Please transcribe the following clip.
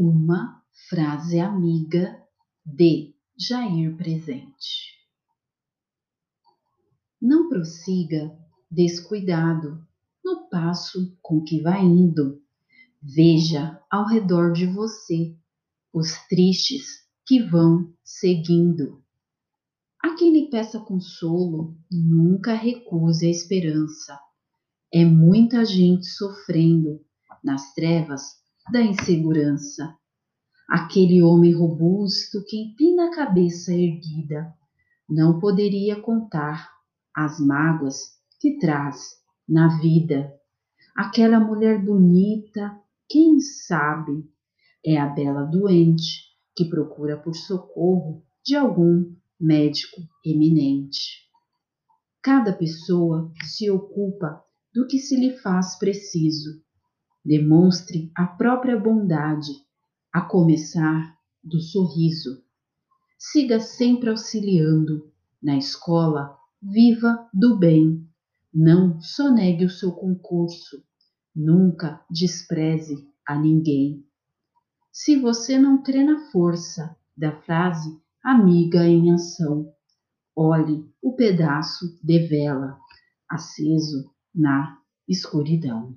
Uma frase amiga de Jair Presente. Não prossiga descuidado no passo com que vai indo. Veja ao redor de você os tristes que vão seguindo. A quem lhe peça consolo, nunca recuse a esperança. É muita gente sofrendo nas trevas da insegurança. Aquele homem robusto que empina a cabeça erguida não poderia contar as mágoas que traz na vida. Aquela mulher bonita, quem sabe, é a bela doente que procura por socorro de algum médico eminente. Cada pessoa se ocupa do que se lhe faz preciso Demonstre a própria bondade, a começar do sorriso. Siga sempre auxiliando. Na escola, viva do bem. Não sonegue o seu concurso. Nunca despreze a ninguém. Se você não crê na força da frase amiga em ação, olhe o pedaço de vela aceso na escuridão.